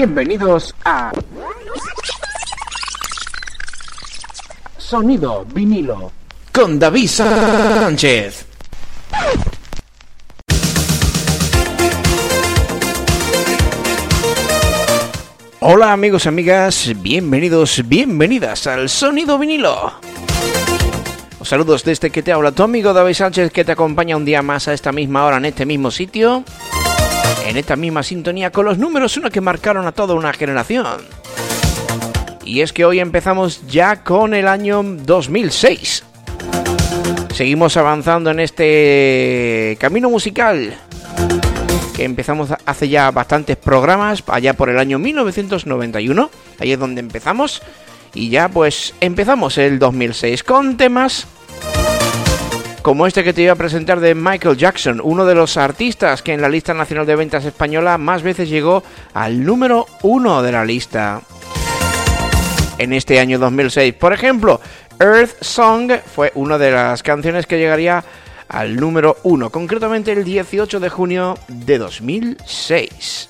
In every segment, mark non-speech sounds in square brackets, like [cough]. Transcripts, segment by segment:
Bienvenidos a Sonido vinilo con David Sánchez. Hola amigos amigas, bienvenidos, bienvenidas al Sonido vinilo. Os saludos desde que te habla tu amigo David Sánchez que te acompaña un día más a esta misma hora en este mismo sitio en esta misma sintonía con los números uno que marcaron a toda una generación. Y es que hoy empezamos ya con el año 2006. Seguimos avanzando en este camino musical que empezamos hace ya bastantes programas, allá por el año 1991, ahí es donde empezamos, y ya pues empezamos el 2006 con temas como este que te iba a presentar de Michael Jackson, uno de los artistas que en la lista nacional de ventas española más veces llegó al número uno de la lista. En este año 2006, por ejemplo, Earth Song fue una de las canciones que llegaría al número uno, concretamente el 18 de junio de 2006.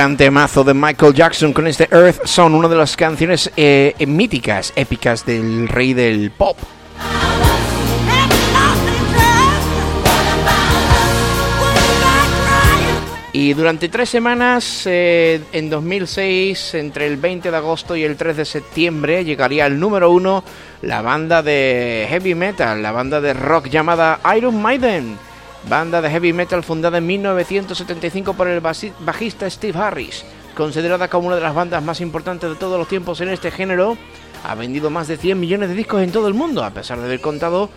Gran temazo de Michael Jackson con este Earth Son, una de las canciones eh, míticas, épicas del rey del pop. Y durante tres semanas, eh, en 2006, entre el 20 de agosto y el 3 de septiembre, llegaría al número uno la banda de heavy metal, la banda de rock llamada Iron Maiden, banda de heavy metal fundada en 1975 por el bajista Steve Harris, considerada como una de las bandas más importantes de todos los tiempos en este género. Ha vendido más de 100 millones de discos en todo el mundo, a pesar de haber contado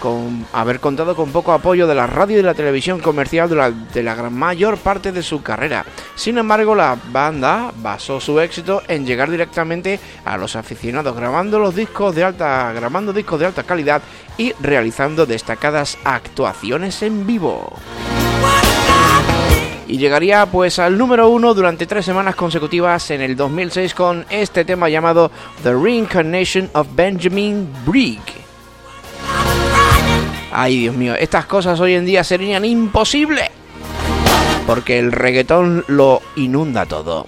con haber contado con poco apoyo de la radio y de la televisión comercial durante la gran mayor parte de su carrera. Sin embargo, la banda basó su éxito en llegar directamente a los aficionados, grabando los discos de alta, grabando discos de alta calidad y realizando destacadas actuaciones en vivo. Y llegaría pues al número uno durante tres semanas consecutivas en el 2006 con este tema llamado The Reincarnation of Benjamin Brigg. Ay, Dios mío, estas cosas hoy en día serían imposibles. Porque el reggaetón lo inunda todo.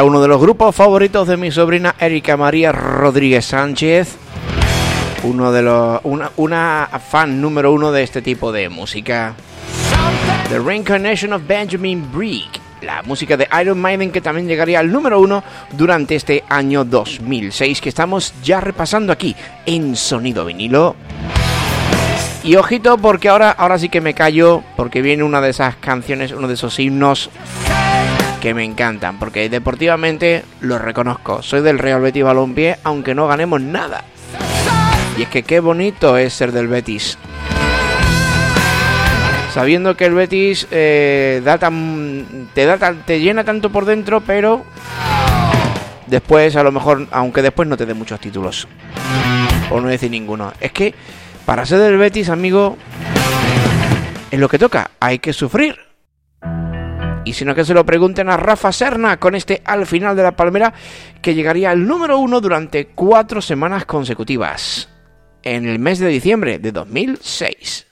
Está uno de los grupos favoritos de mi sobrina Erika María Rodríguez Sánchez. Uno de los, una, fan número uno de este tipo de música. The Reincarnation of Benjamin Brick, la música de Iron Maiden que también llegaría al número uno durante este año 2006 que estamos ya repasando aquí en Sonido Vinilo. Y ojito porque ahora, ahora sí que me callo porque viene una de esas canciones, uno de esos himnos que me encantan, porque deportivamente lo reconozco. Soy del Real Betis Balompié, aunque no ganemos nada. Y es que qué bonito es ser del Betis. Sabiendo que el Betis eh, da tan, te, da te llena tanto por dentro, pero después a lo mejor, aunque después no te dé muchos títulos. O no decir ninguno. Es que para ser del Betis, amigo, en lo que toca, hay que sufrir. Y si no que se lo pregunten a Rafa Serna con este al final de la palmera que llegaría al número uno durante cuatro semanas consecutivas. En el mes de diciembre de 2006.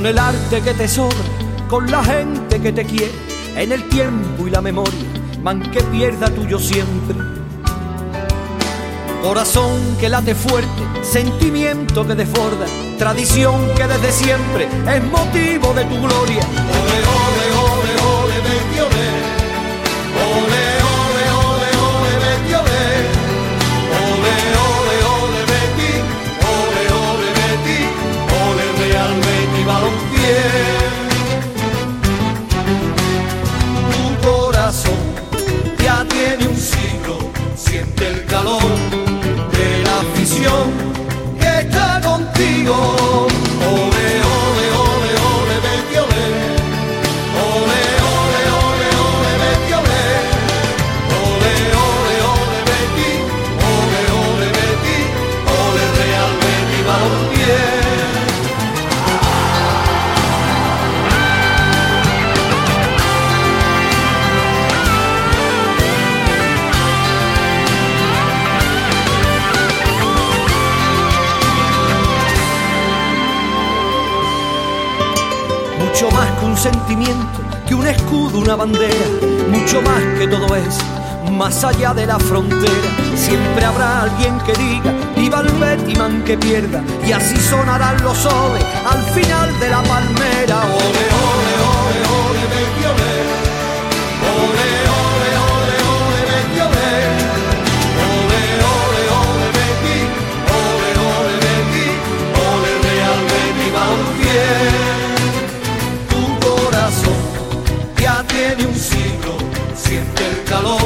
Con el arte que te sobra, con la gente que te quiere, en el tiempo y la memoria, man que pierda tuyo siempre. Corazón que late fuerte, sentimiento que desborda, tradición que desde siempre es motivo de tu gloria. siente el calor de la afición que está contigo. Sentimiento que un escudo, una bandera, mucho más que todo eso, más allá de la frontera. Siempre habrá alguien que diga, viva el Betiman que pierda, y así sonarán los soles al final de la palmera. Calor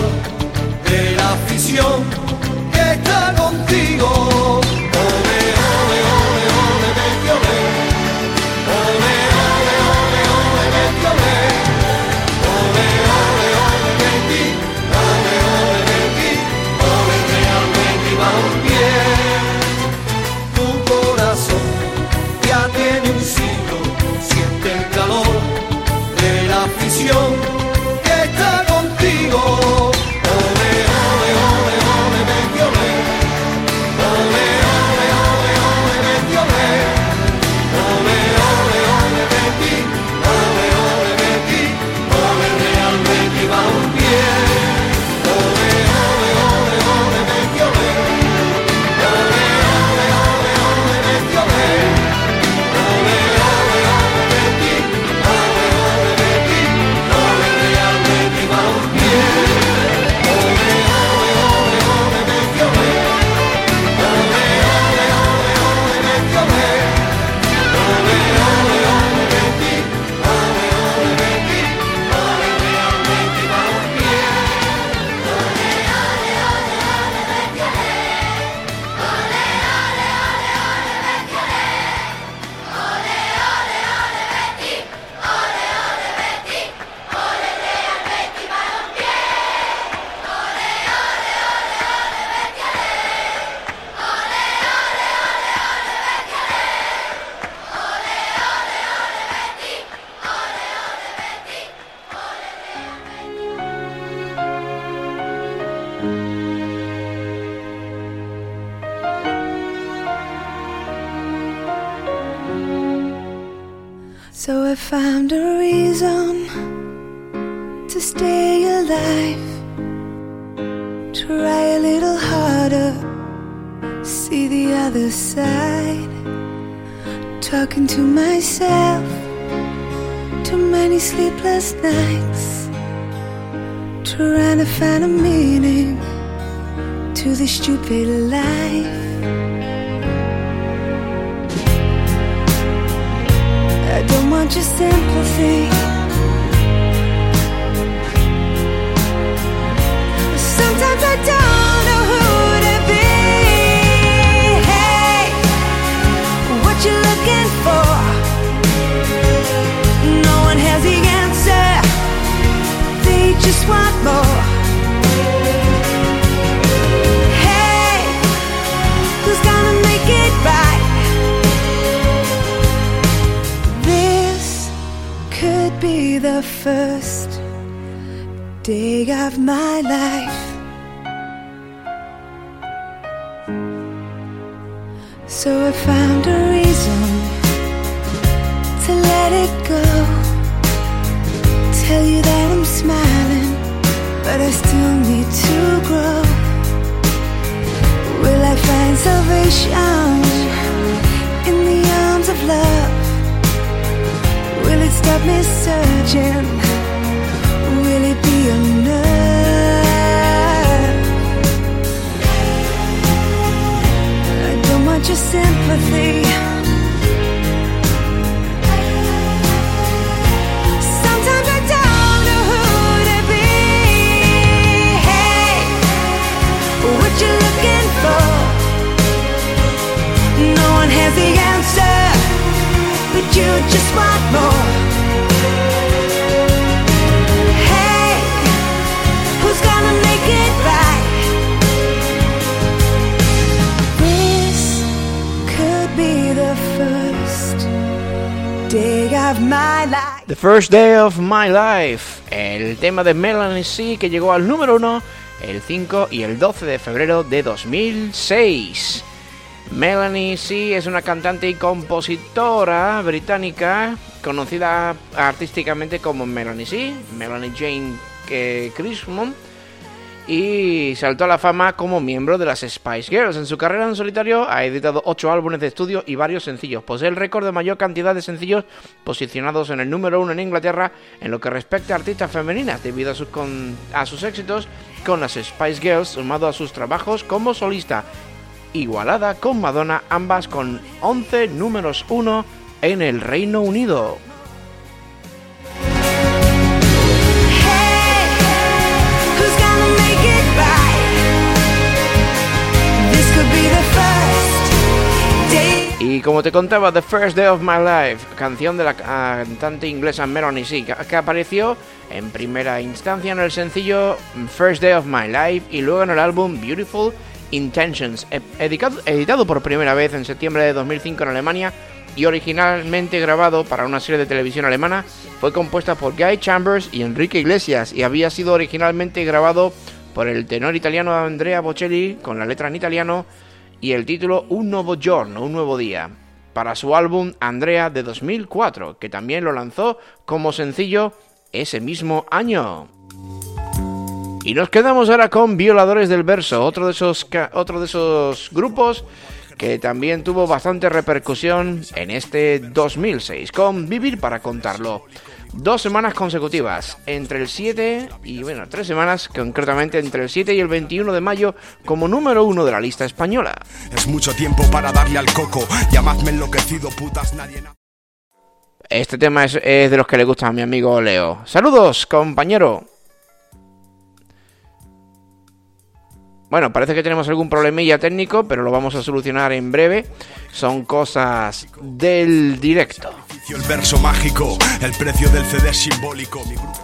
of my life. So I found a reason to let it go. Tell you that I'm smiling, but I still need to grow. Will I find salvation in the arms of love? Will it stop me searching? Your sympathy. Sometimes I don't know who to be. Hey, what you looking for? No one has the answer, but you just want more. The First Day of My Life, el tema de Melanie C que llegó al número 1 el 5 y el 12 de febrero de 2006. Melanie C es una cantante y compositora británica conocida artísticamente como Melanie C, Melanie Jane eh, y saltó a la fama como miembro de las Spice Girls. En su carrera en solitario ha editado 8 álbumes de estudio y varios sencillos. Posee el récord de mayor cantidad de sencillos posicionados en el número 1 en Inglaterra en lo que respecta a artistas femeninas, debido a sus, con- a sus éxitos con las Spice Girls, sumado a sus trabajos como solista. Igualada con Madonna, ambas con 11 números 1 en el Reino Unido. Y como te contaba, The First Day of My Life, canción de la cantante inglesa Melanie C, que apareció en primera instancia en el sencillo First Day of My Life y luego en el álbum Beautiful Intentions, e- editado por primera vez en septiembre de 2005 en Alemania y originalmente grabado para una serie de televisión alemana, fue compuesta por Guy Chambers y Enrique Iglesias y había sido originalmente grabado por el tenor italiano Andrea Bocelli con la letra en italiano y el título Un nuevo giorno, un nuevo día, para su álbum Andrea de 2004, que también lo lanzó como sencillo ese mismo año. Y nos quedamos ahora con Violadores del Verso, otro de esos, otro de esos grupos que también tuvo bastante repercusión en este 2006, con Vivir para contarlo. Dos semanas consecutivas, entre el 7 y, bueno, tres semanas concretamente entre el 7 y el 21 de mayo como número uno de la lista española. Es mucho tiempo para darle al coco. Llamadme enloquecido, putas, nadie. na- Este tema es, es de los que le gusta a mi amigo Leo. Saludos, compañero. Bueno, parece que tenemos algún problemilla técnico, pero lo vamos a solucionar en breve. Son cosas del directo. El verso mágico, el precio del CD simbólico. Mi grupo-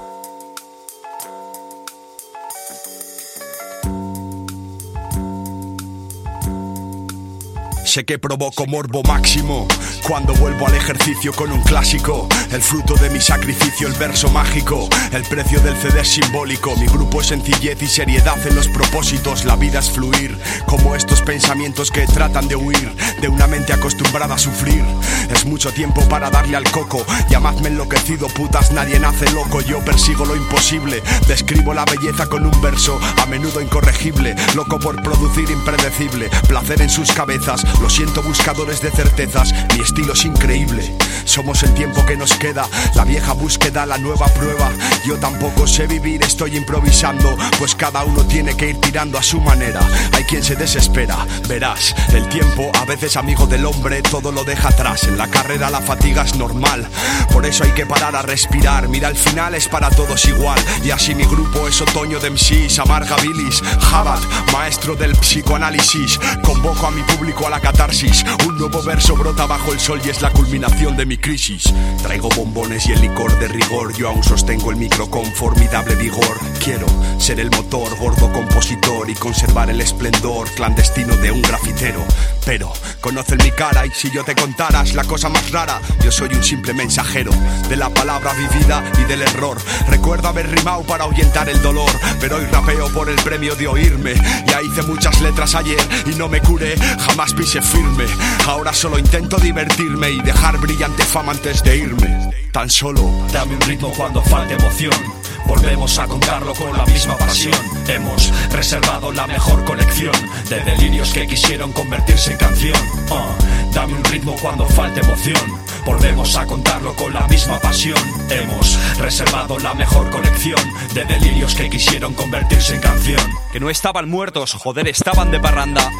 Sé que provoco morbo máximo cuando vuelvo al ejercicio con un clásico. El fruto de mi sacrificio, el verso mágico. El precio del CD es simbólico. Mi grupo es sencillez y seriedad en los propósitos. La vida es fluir, como estos pensamientos que tratan de huir de una mente acostumbrada a sufrir. Es mucho tiempo para darle al coco. Llamadme enloquecido, putas, nadie nace loco. Yo persigo lo imposible. Describo la belleza con un verso, a menudo incorregible. Loco por producir impredecible. Placer en sus cabezas. Lo siento, buscadores de certezas. Mi estilo es increíble. Somos el tiempo que nos queda. La vieja búsqueda, la nueva prueba. Yo tampoco sé vivir, estoy improvisando. Pues cada uno tiene que ir tirando a su manera. Hay quien se desespera. Verás, el tiempo, a veces amigo del hombre, todo lo deja atrás. En la carrera la fatiga es normal. Por eso hay que parar a respirar. Mira, al final es para todos igual. Y así mi grupo es otoño de MCs, amarga bilis. Jabat, maestro del psicoanálisis. Convoco a mi público a la catarsis. Un nuevo verso brota bajo el sol y es la culminación de mi crisis. Traigo bombones y el licor de rigor. Yo aún sostengo el micro con formidable vigor. Quiero ser el motor, gordo compositor y conservar el esplendor clandestino de un grafitero. Pero conocen mi cara y si yo te contaras la cosa más rara, yo soy un simple mensajero de la palabra vivida y del error. Recuerdo haber rimado para ahuyentar el dolor, pero hoy rapeo por el premio de oírme. Ya hice muchas letras ayer y no me curé, jamás firme. Ahora solo intento divertirme y dejar brillante fama antes de irme. Tan solo Dame un ritmo cuando falte emoción. Volvemos a contarlo con la misma pasión. Hemos reservado la mejor colección de delirios que quisieron convertirse en canción. Ah, dame un ritmo cuando falte emoción. Volvemos a contarlo con la misma pasión. Hemos reservado la mejor colección de delirios que quisieron convertirse en canción. Que no estaban muertos, joder, estaban de parranda.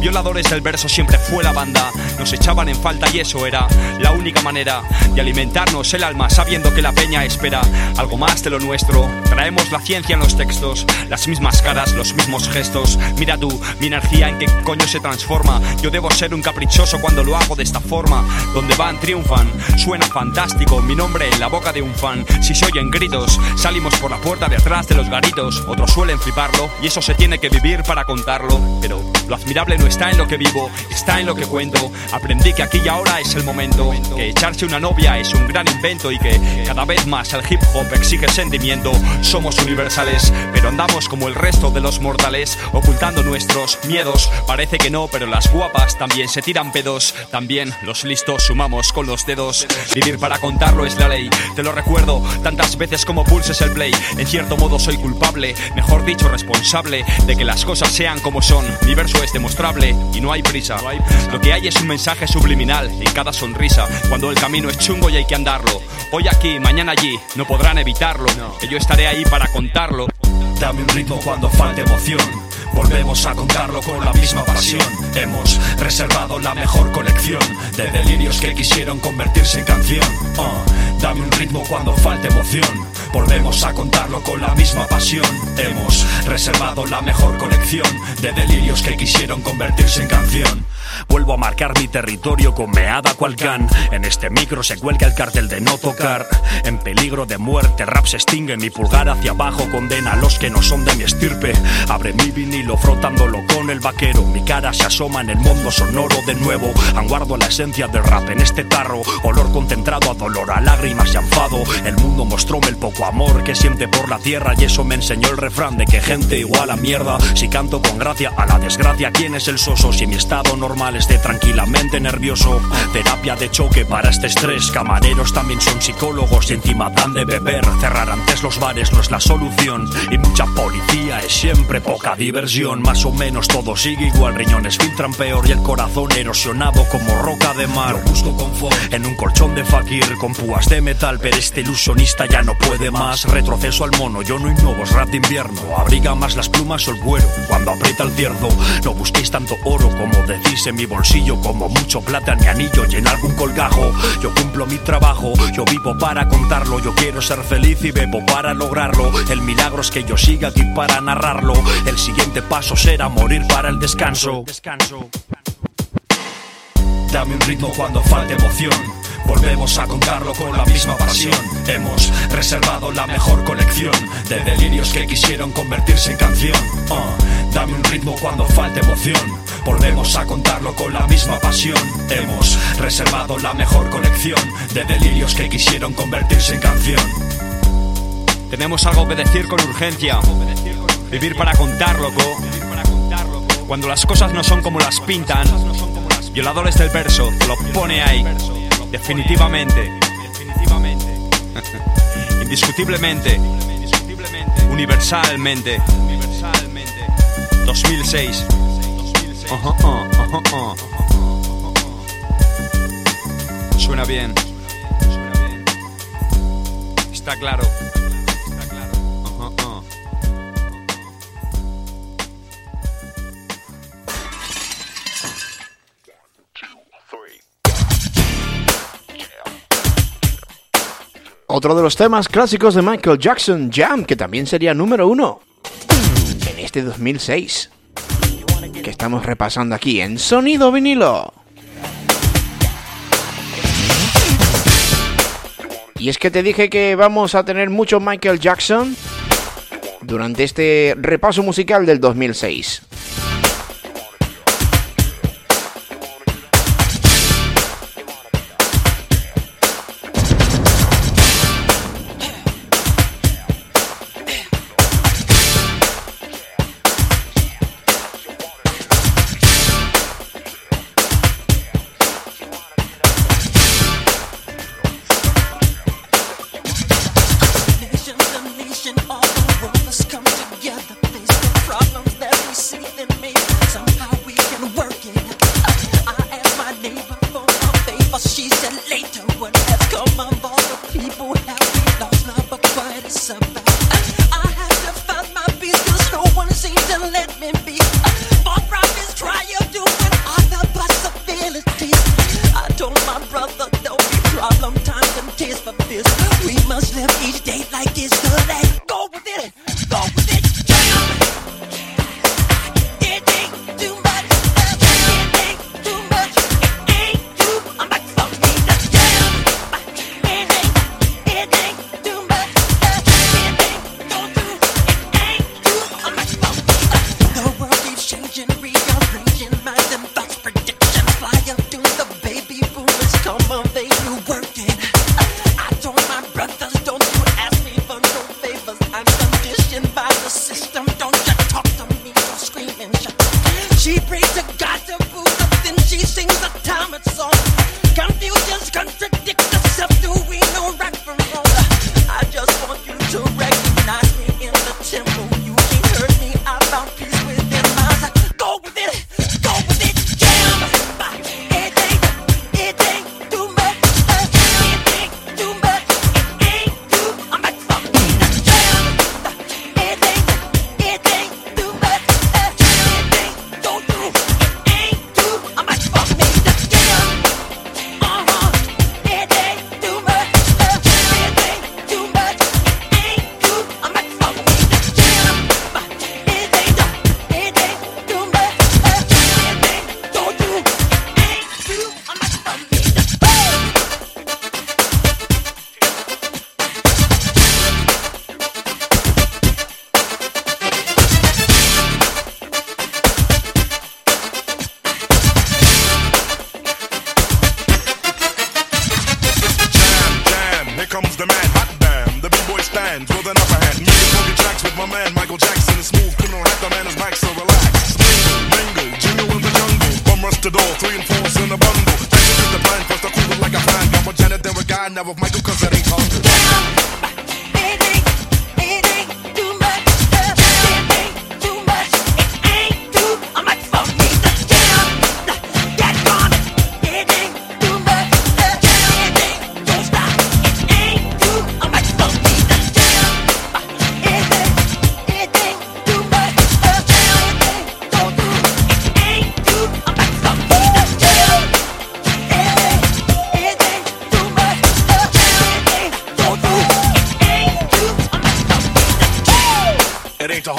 Violadores del verso siempre fue la banda. Nos echaban en falta y eso era la única manera de alimentarnos el alma sabiendo que la peña espera algo más de lo nuestro. Traemos la ciencia en los textos, las mismas caras, los mismos gestos. Mira tú, mi energía en qué coño se transforma. Yo debo ser un caprichoso cuando lo hago de esta forma. Donde van, triunfan. Suena fantástico, mi nombre en la boca de un fan. Si se oyen gritos, salimos por la puerta de atrás de los garitos. Otros suelen fliparlo y eso se tiene que vivir para contarlo. Pero lo admirable está en lo que vivo, está en lo que cuento. Aprendí que aquí y ahora es el momento, que echarse una novia es un gran invento y que cada vez más el hip hop exige sentimiento. Somos universales, pero andamos como el resto de los mortales, ocultando nuestros miedos. Parece que no, pero las guapas también se tiran pedos. También los listos sumamos con los dedos. Vivir para contarlo es la ley, te lo recuerdo tantas veces como pulses el play. En cierto modo soy culpable, mejor dicho responsable, de que las cosas sean como son. Mi verso es y no hay prisa. Lo que hay es un mensaje subliminal en cada sonrisa. Cuando el camino es chungo y hay que andarlo. Hoy aquí, mañana allí, no podrán evitarlo. Que yo estaré ahí para contarlo. Dame un ritmo cuando falte emoción. Volvemos a contarlo con la misma pasión. Hemos reservado la mejor colección de delirios que quisieron convertirse en canción. Ah, dame un ritmo cuando falte emoción. Volvemos a contarlo con la misma pasión. Hemos reservado la mejor colección de delirios que quisieron convertirse en canción. Vuelvo a marcar mi territorio con meada cual can. En este micro se cuelga el cartel de no tocar. En peligro de muerte, rap se extingue. Mi pulgar hacia abajo condena a los que no son de mi estirpe. Abre mi frotándolo con el vaquero. Mi cara se asoma en el mundo sonoro de nuevo. Anguardo la esencia del rap en este tarro. Olor concentrado a dolor, a lágrimas y enfado. El mundo mostróme el poco amor que siente por la tierra. Y eso me enseñó el refrán de que gente igual a mierda. Si canto con gracia a la desgracia, ¿quién es el soso? Si mi estado normal esté tranquilamente nervioso. Terapia de choque para este estrés. Camareros también son psicólogos y encima dan de beber. Cerrar antes los bares no es la solución. Y mucha policía es siempre poca diversión. Más o menos todo sigue igual. Riñones filtran peor y el corazón erosionado como roca de mar. Yo busco confort en un colchón de fakir con púas de metal. Pero este ilusionista ya no puede más. Retroceso al mono, yo no innovo, es rap de invierno. Abriga más las plumas o el cuero cuando aprieta el cierzo. No busquéis tanto oro como decís en mi bolsillo como mucho plata en mi anillo y en algún colgajo. Yo cumplo mi trabajo, yo vivo para contarlo. Yo quiero ser feliz y bebo para lograrlo. El milagro es que yo siga aquí para narrarlo. El siguiente paso será morir para el descanso. Dame un ritmo cuando falte emoción. Volvemos a contarlo con la misma pasión. Hemos reservado la mejor colección de delirios que quisieron convertirse en canción. Uh, dame un ritmo cuando falte emoción. Volvemos a contarlo con la misma pasión. Hemos reservado la mejor colección de delirios que quisieron convertirse en canción. Tenemos algo que decir con urgencia. Vivir para contar, loco. Cuando las cosas no son como las pintan, violadores del verso, lo pone ahí. Definitivamente. [laughs] Indiscutiblemente. Universalmente. 2006. Suena bien. Está claro. Otro de los temas clásicos de Michael Jackson, Jam, que también sería número uno en este 2006, que estamos repasando aquí en Sonido Vinilo. Y es que te dije que vamos a tener mucho Michael Jackson durante este repaso musical del 2006. by the system. Don't you talk to me or scream and shout. She prays to God to Buddha, then she sings a Talmud song. Confusion's contradiction.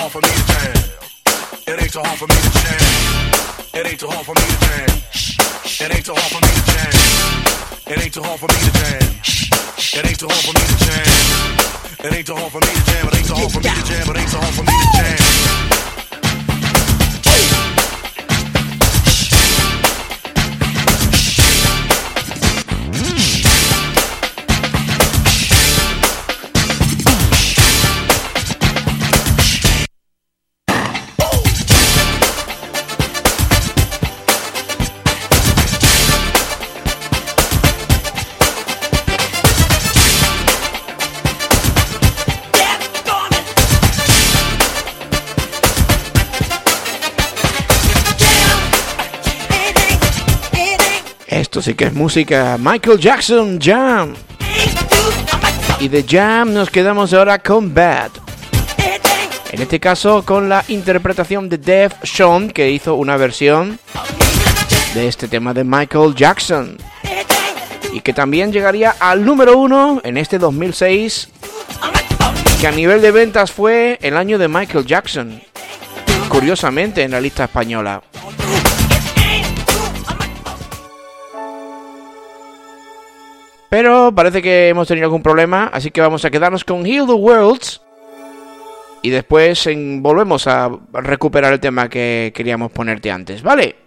hard for me to jam. It ain't too hard for me to jam. It ain't too hard for me to jam. It ain't too hard for me to jam. It ain't too hard for me to jam. It ain't too hard for me to jam. It ain't too hard for me to jam. It ain't too hard for me to jam. It ain't too hard for me to jam. Sí que es música. Michael Jackson Jam. Y de Jam nos quedamos ahora con Bad. En este caso con la interpretación de Def Sean que hizo una versión de este tema de Michael Jackson. Y que también llegaría al número uno en este 2006. Que a nivel de ventas fue el año de Michael Jackson. Curiosamente en la lista española. Pero parece que hemos tenido algún problema, así que vamos a quedarnos con Heal the Worlds. Y después volvemos a recuperar el tema que queríamos ponerte antes, ¿vale?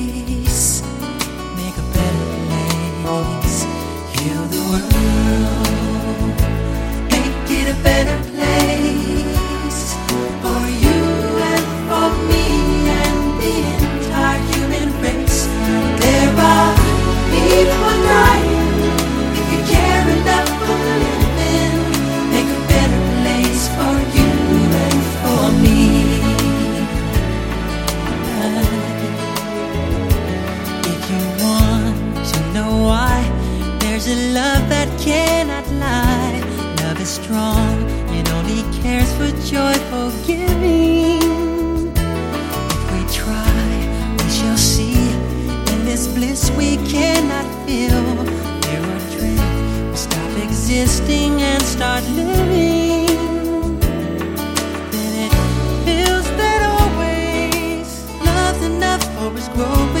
strong, it only cares for joyful giving. If we try, we shall see. In this bliss we cannot feel. There are dreams, we stop existing and start living. Then it feels that always love's enough for us growing.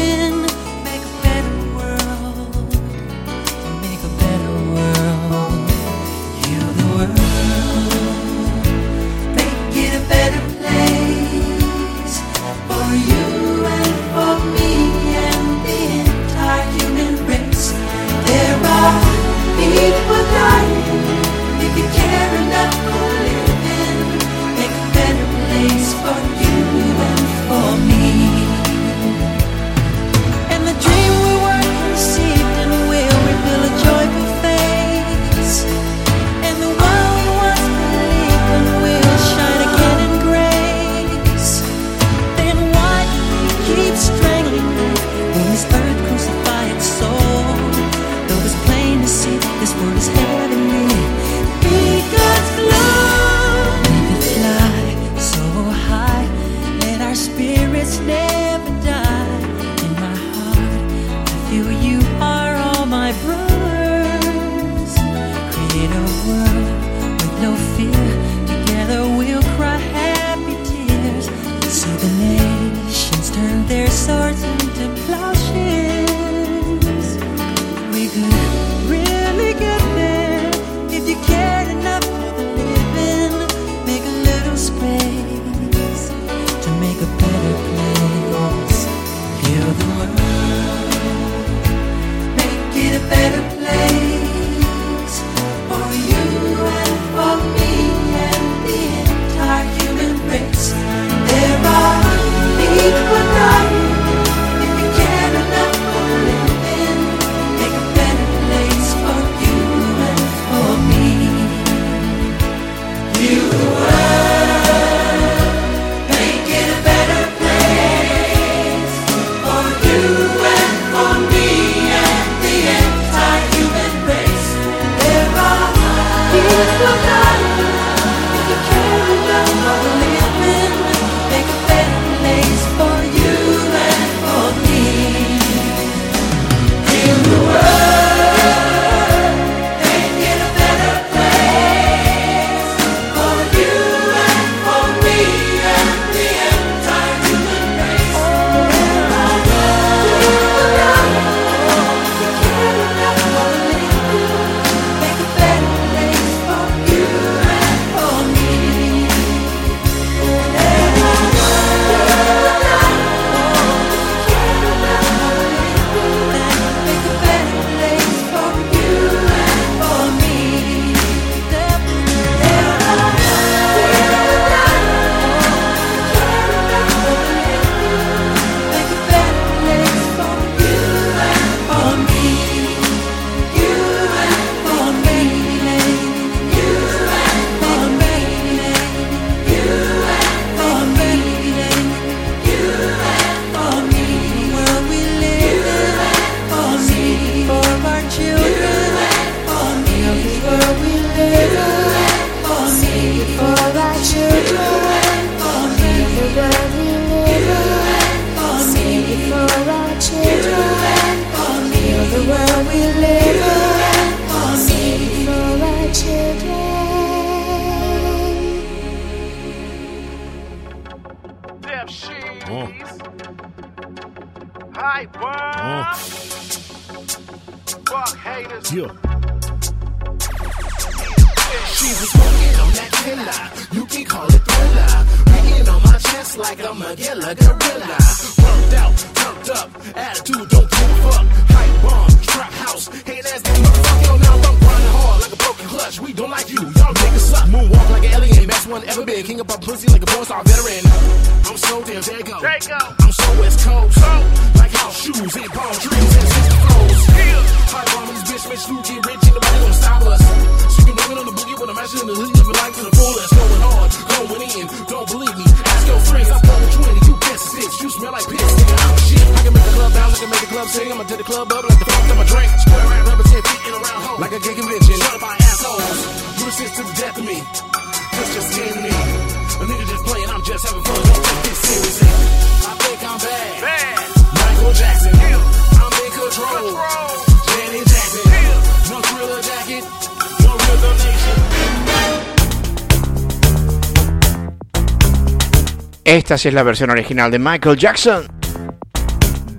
Esta sí es la versión original de Michael Jackson.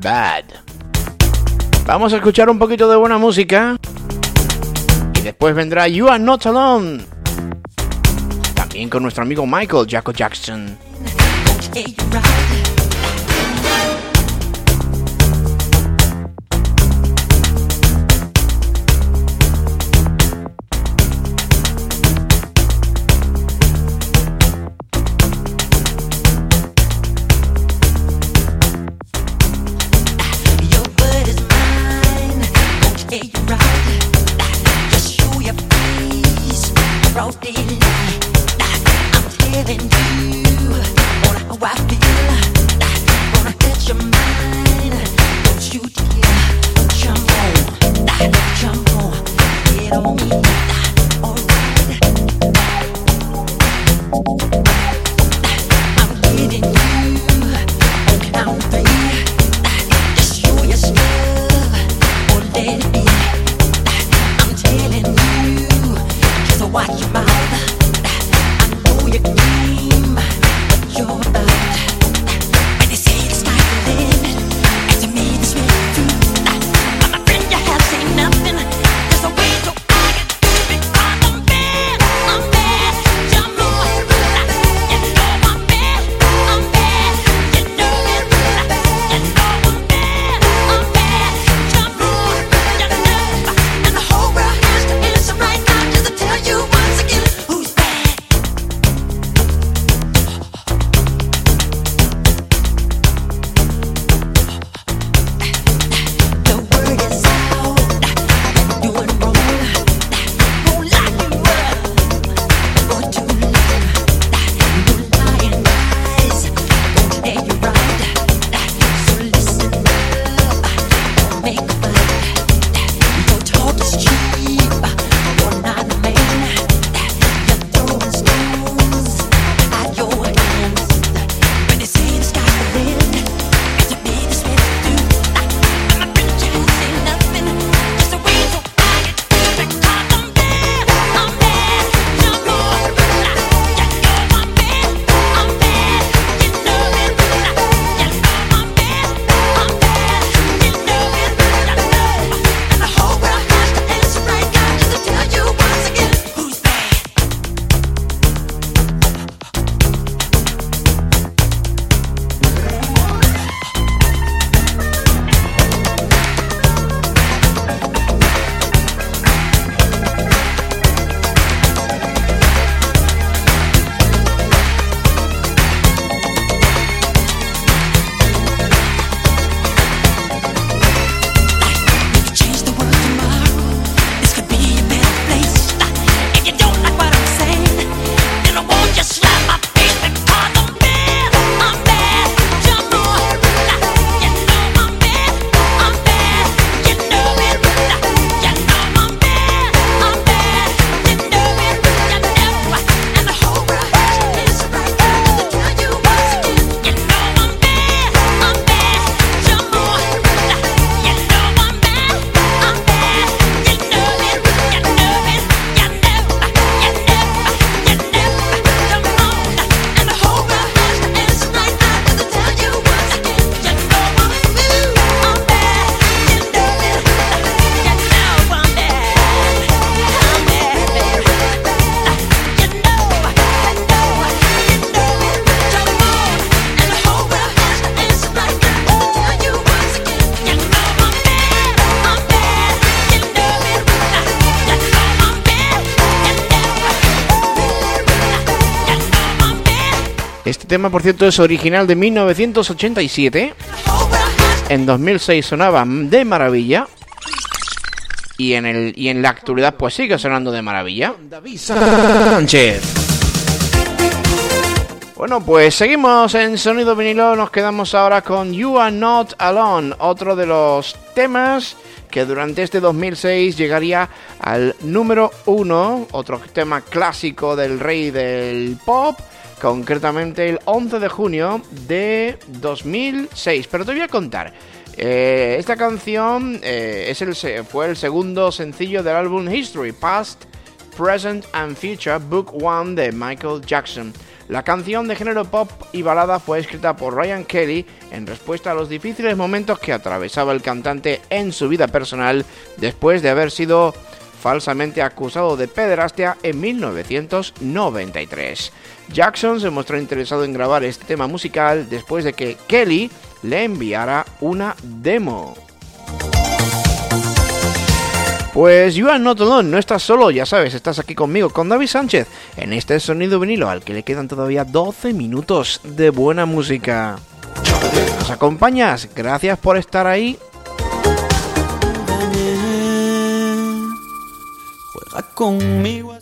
Bad. Vamos a escuchar un poquito de buena música. Y después vendrá You Are Not Alone. También con nuestro amigo Michael Jaco Jackson. Tema, por cierto, es original de 1987. En 2006 sonaba de maravilla. Y en, el, y en la actualidad pues sigue sonando de maravilla. Sánchez. Bueno, pues seguimos en Sonido Vinilo. Nos quedamos ahora con You Are Not Alone, otro de los temas que durante este 2006 llegaría al número uno, otro tema clásico del rey del pop, concretamente el 11 de junio de 2006. Pero te voy a contar. Eh, esta canción eh, es el, fue el segundo sencillo del álbum History, Past, Present and Future, Book One de Michael Jackson. La canción de género pop y balada fue escrita por Ryan Kelly en respuesta a los difíciles momentos que atravesaba el cantante en su vida personal después de haber sido falsamente acusado de pederastia en 1993. Jackson se mostró interesado en grabar este tema musical después de que Kelly le enviara una demo. Pues You Are Not Alone, no estás solo, ya sabes, estás aquí conmigo, con David Sánchez, en este sonido vinilo al que le quedan todavía 12 minutos de buena música. ¿Nos acompañas? Gracias por estar ahí.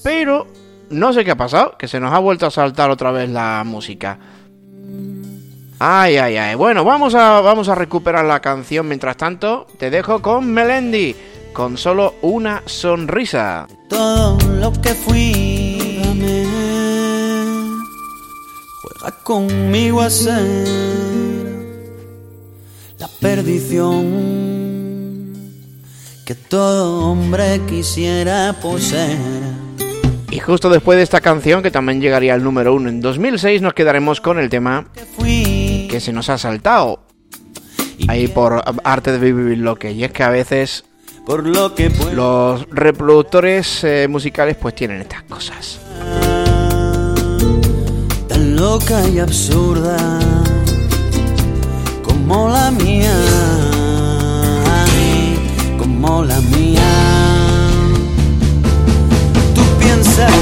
Pero no sé qué ha pasado, que se nos ha vuelto a saltar otra vez la música. Ay, ay, ay. Bueno, vamos a, vamos a recuperar la canción. Mientras tanto, te dejo con Melendi con solo una sonrisa. Todo lo que fui, dame. Juega conmigo a ser la perdición que todo hombre quisiera poseer. Y justo después de esta canción, que también llegaría al número uno en 2006, nos quedaremos con el tema que se nos ha saltado. Ahí por arte de vivir lo que. Y es que a veces por lo que los reproductores eh, musicales pues tienen estas cosas. Tan loca y absurda como la mía, como la mía.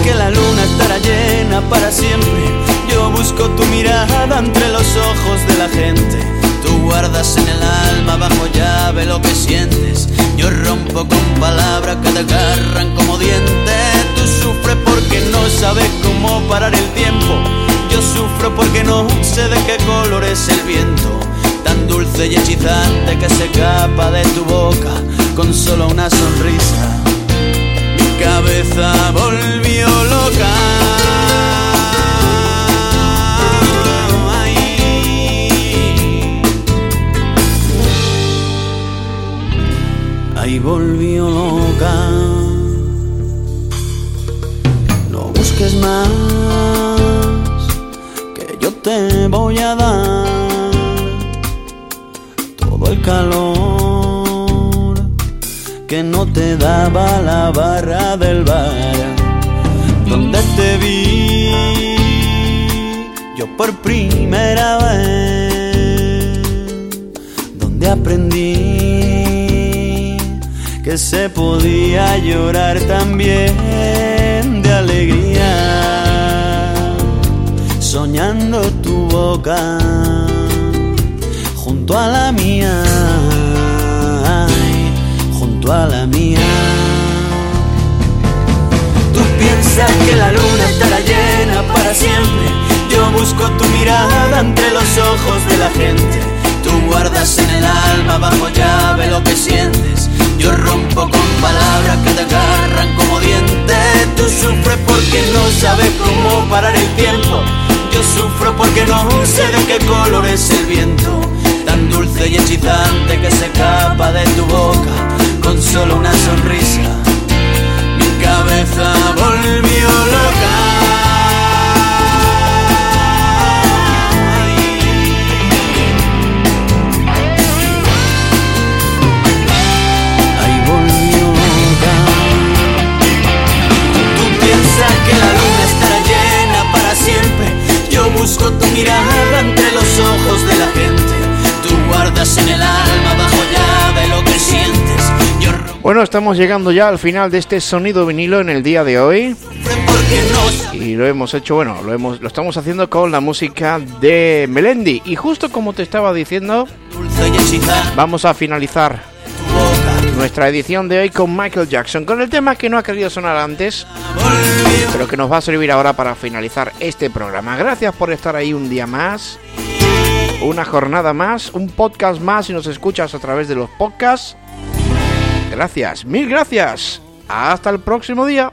Que la luna estará llena para siempre. Yo busco tu mirada entre los ojos de la gente. Tú guardas en el alma bajo llave lo que sientes. Yo rompo con palabras que te agarran como dientes. Tú sufres porque no sabes cómo parar el tiempo. Yo sufro porque no sé de qué color es el viento. Tan dulce y hechizante que se escapa de tu boca con solo una sonrisa. Cabeza volvió loca. Ahí volvió loca. No busques más, que yo te voy a dar todo el calor que no te daba la barra del bar. Donde te vi yo por primera vez. Donde aprendí que se podía llorar también de alegría, soñando tu boca junto a la mía, a la mía. Tú piensas que la luna estará llena para siempre, yo busco tu mirada entre los ojos de la gente. Tú guardas en el alma bajo llave lo que sientes. Yo rompo con palabras que te agarran como dientes. Tú sufres porque no sabes cómo parar el tiempo. Yo sufro porque no sé de qué color es el viento. Tan dulce y hechizante que se escapa de tu boca con solo una sonrisa. Mi cabeza volvió loca. Ahí volvió loca. Tú piensas que la luna estará llena para siempre. Yo busco tu mirada entre los ojos de la gente. Tú guardas en el alma bajo llave lo que sientes. Bueno, estamos llegando ya al final de este sonido vinilo en el día de hoy. Y lo hemos hecho, bueno, lo, hemos, lo estamos haciendo con la música de Melendi. Y justo como te estaba diciendo, vamos a finalizar nuestra edición de hoy con Michael Jackson, con el tema que no ha querido sonar antes, pero que nos va a servir ahora para finalizar este programa. Gracias por estar ahí un día más, una jornada más, un podcast más si nos escuchas a través de los podcasts. Gracias, mil gracias. Hasta el próximo día.